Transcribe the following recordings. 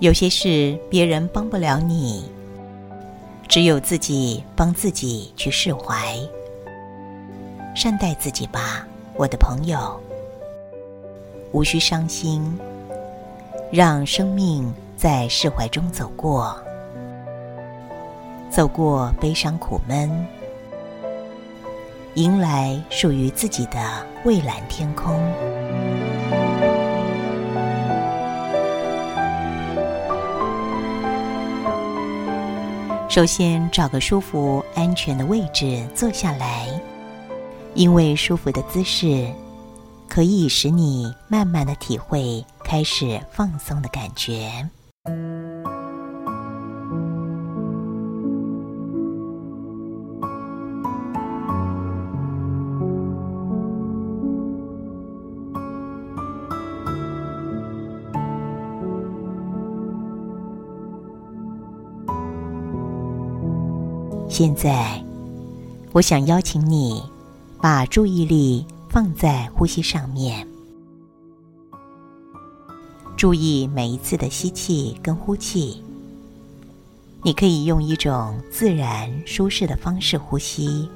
有些事别人帮不了你，只有自己帮自己去释怀。善待自己吧，我的朋友，无需伤心，让生命在释怀中走过，走过悲伤苦闷，迎来属于自己的蔚蓝天空。首先，找个舒服、安全的位置坐下来，因为舒服的姿势可以使你慢慢的体会开始放松的感觉。现在，我想邀请你，把注意力放在呼吸上面，注意每一次的吸气跟呼气。你可以用一种自然舒适的方式呼吸，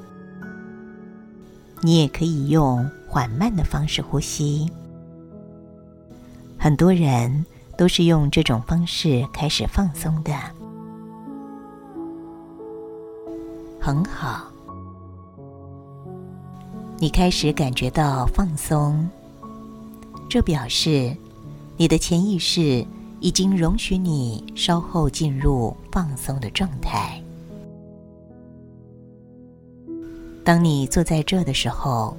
你也可以用缓慢的方式呼吸。很多人都是用这种方式开始放松的。很好，你开始感觉到放松，这表示你的潜意识已经容许你稍后进入放松的状态。当你坐在这的时候，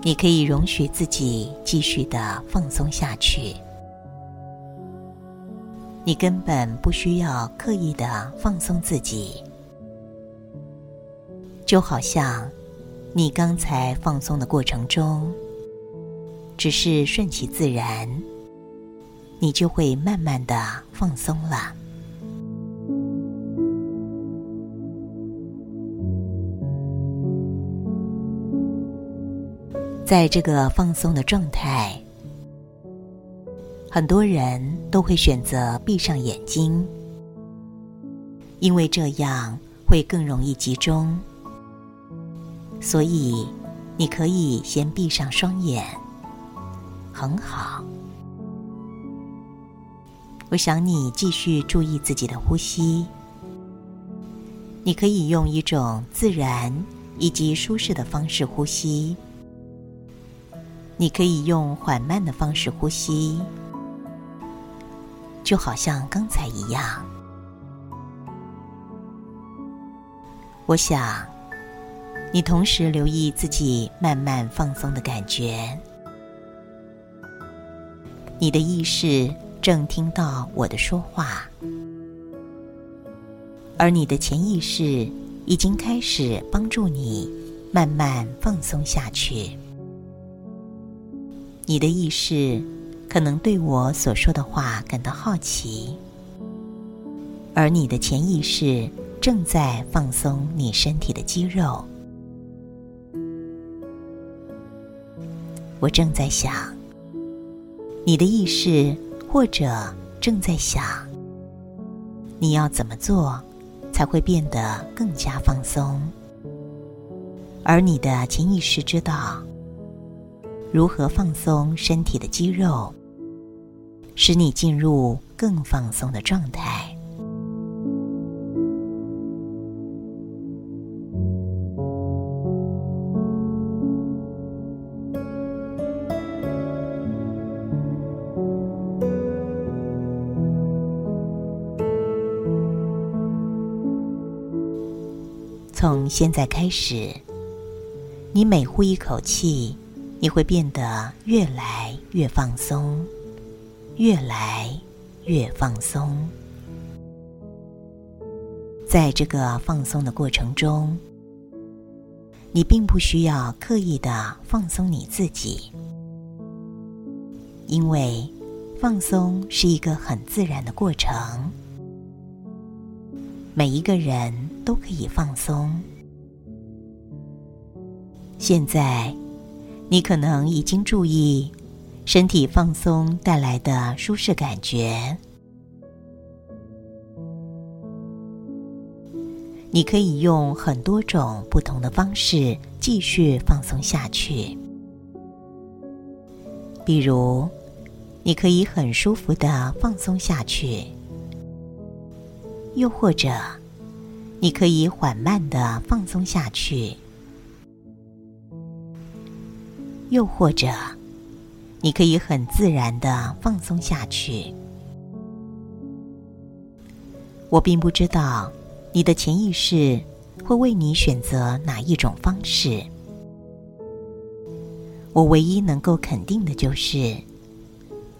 你可以容许自己继续的放松下去，你根本不需要刻意的放松自己。就好像你刚才放松的过程中，只是顺其自然，你就会慢慢的放松了。在这个放松的状态，很多人都会选择闭上眼睛，因为这样会更容易集中。所以，你可以先闭上双眼，很好。我想你继续注意自己的呼吸。你可以用一种自然以及舒适的方式呼吸。你可以用缓慢的方式呼吸，就好像刚才一样。我想。你同时留意自己慢慢放松的感觉，你的意识正听到我的说话，而你的潜意识已经开始帮助你慢慢放松下去。你的意识可能对我所说的话感到好奇，而你的潜意识正在放松你身体的肌肉。我正在想，你的意识或者正在想，你要怎么做才会变得更加放松？而你的潜意识知道如何放松身体的肌肉，使你进入更放松的状态。从现在开始，你每呼一口气，你会变得越来越放松，越来越放松。在这个放松的过程中，你并不需要刻意的放松你自己，因为放松是一个很自然的过程。每一个人。都可以放松。现在，你可能已经注意身体放松带来的舒适感觉。你可以用很多种不同的方式继续放松下去，比如，你可以很舒服的放松下去，又或者，你可以缓慢的放松下去，又或者，你可以很自然的放松下去。我并不知道。你的潜意识会为你选择哪一种方式？我唯一能够肯定的就是，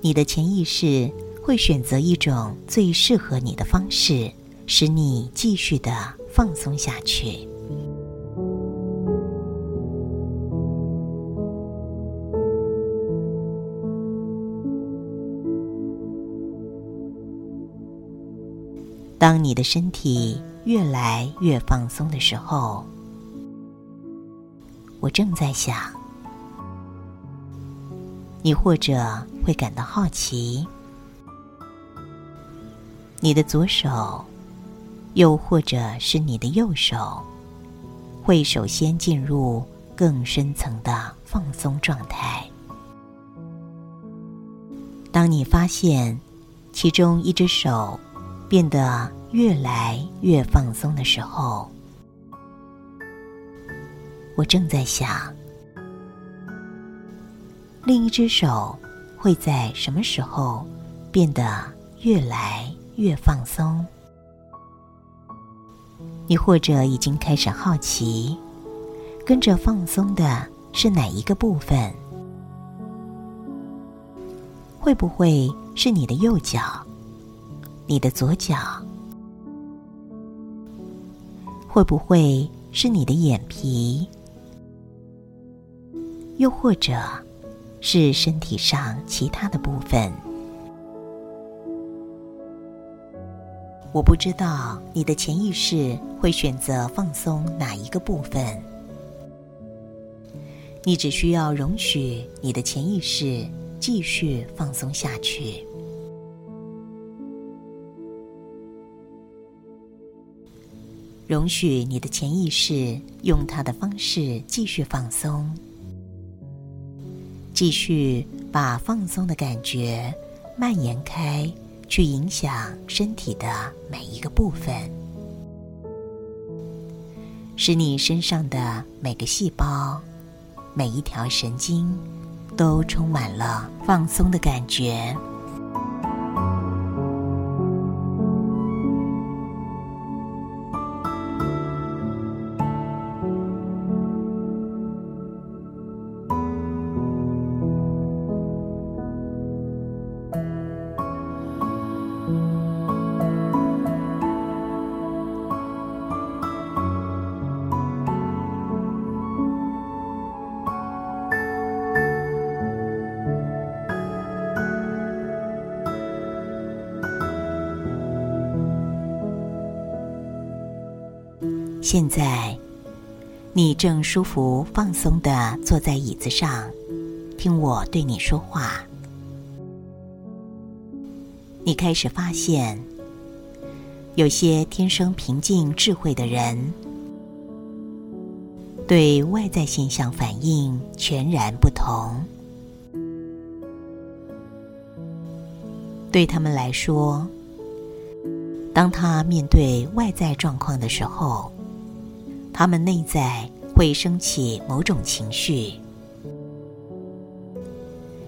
你的潜意识会选择一种最适合你的方式，使你继续的放松下去。当你的身体。越来越放松的时候，我正在想，你或者会感到好奇，你的左手，又或者是你的右手，会首先进入更深层的放松状态。当你发现其中一只手变得。越来越放松的时候，我正在想，另一只手会在什么时候变得越来越放松？你或者已经开始好奇，跟着放松的是哪一个部分？会不会是你的右脚？你的左脚？会不会是你的眼皮？又或者是身体上其他的部分？我不知道你的潜意识会选择放松哪一个部分。你只需要容许你的潜意识继续放松下去。容许你的潜意识用它的方式继续放松，继续把放松的感觉蔓延开，去影响身体的每一个部分，使你身上的每个细胞、每一条神经都充满了放松的感觉。现在，你正舒服放松的坐在椅子上，听我对你说话。你开始发现，有些天生平静智慧的人，对外在现象反应全然不同。对他们来说，当他面对外在状况的时候，他们内在会升起某种情绪，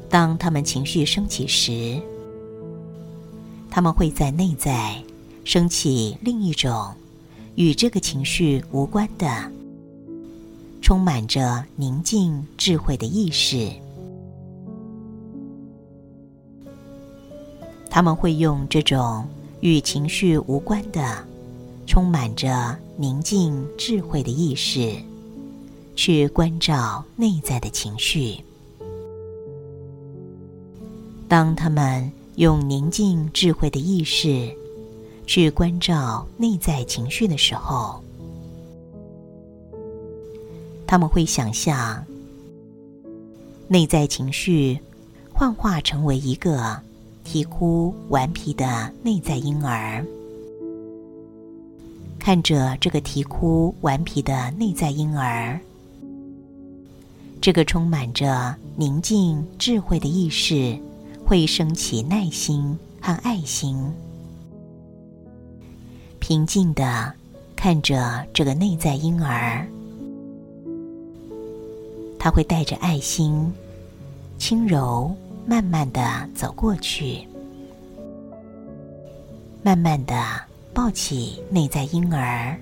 当他们情绪升起时，他们会在内在升起另一种与这个情绪无关的、充满着宁静智慧的意识。他们会用这种与情绪无关的。充满着宁静智慧的意识，去关照内在的情绪。当他们用宁静智慧的意识去关照内在情绪的时候，他们会想象内在情绪幻化成为一个啼哭顽皮的内在婴儿。看着这个啼哭顽皮的内在婴儿，这个充满着宁静智慧的意识会升起耐心和爱心，平静的看着这个内在婴儿，他会带着爱心，轻柔慢慢的走过去，慢慢的。抱起内在婴儿，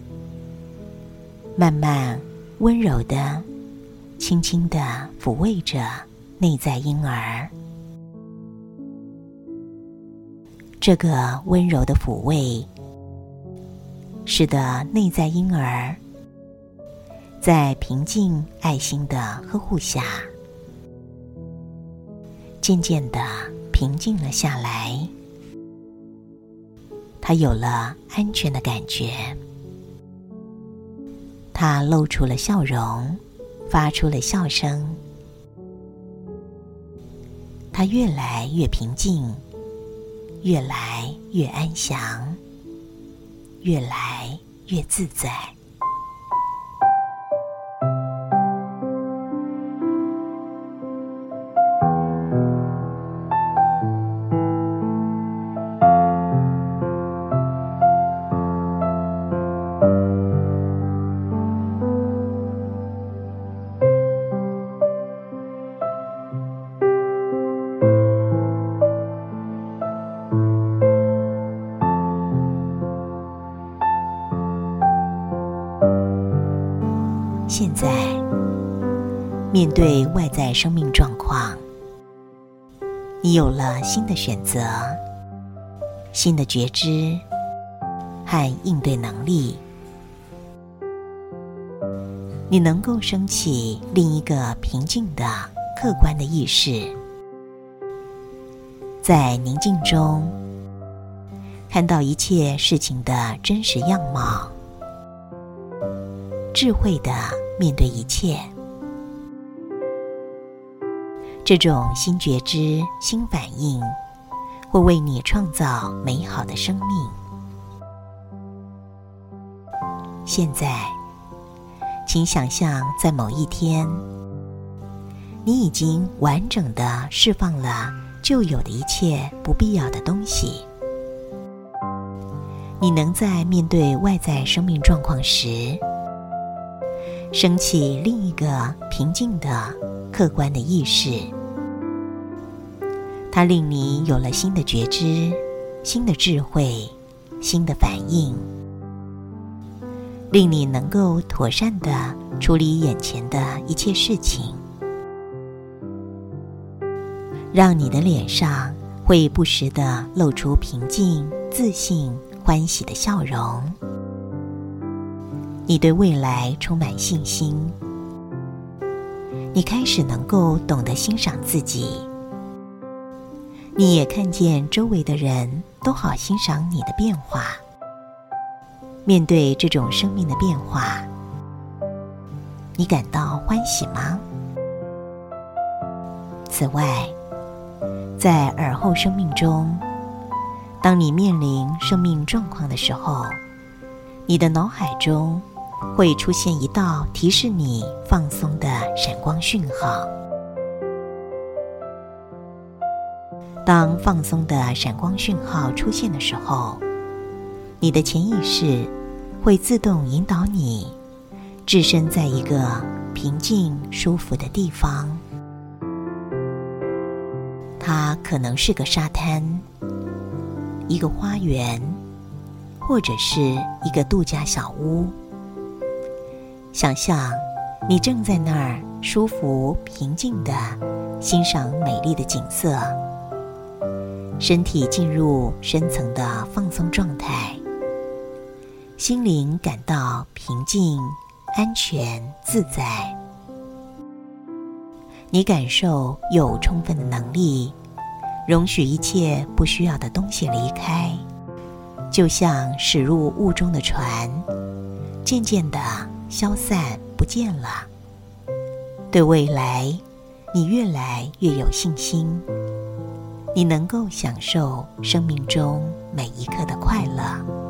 慢慢、温柔的、轻轻的抚慰着内在婴儿。这个温柔的抚慰，使得内在婴儿在平静、爱心的呵护下，渐渐的平静了下来。他有了安全的感觉，他露出了笑容，发出了笑声。他越来越平静，越来越安详，越来越自在。面对外在生命状况，你有了新的选择、新的觉知和应对能力。你能够升起另一个平静的、客观的意识，在宁静中看到一切事情的真实样貌，智慧的。面对一切，这种新觉知、新反应，会为你创造美好的生命。现在，请想象，在某一天，你已经完整的释放了旧有的一切不必要的东西。你能在面对外在生命状况时，升起另一个平静的、客观的意识，它令你有了新的觉知、新的智慧、新的反应，令你能够妥善的处理眼前的一切事情，让你的脸上会不时的露出平静、自信、欢喜的笑容。你对未来充满信心，你开始能够懂得欣赏自己，你也看见周围的人都好欣赏你的变化。面对这种生命的变化，你感到欢喜吗？此外，在耳后生命中，当你面临生命状况的时候，你的脑海中。会出现一道提示你放松的闪光讯号。当放松的闪光讯号出现的时候，你的潜意识会自动引导你置身在一个平静舒服的地方。它可能是个沙滩、一个花园，或者是一个度假小屋。想象，你正在那儿舒服、平静的欣赏美丽的景色，身体进入深层的放松状态，心灵感到平静、安全、自在。你感受有充分的能力，容许一切不需要的东西离开，就像驶入雾中的船，渐渐的。消散不见了。对未来，你越来越有信心，你能够享受生命中每一刻的快乐。